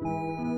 Música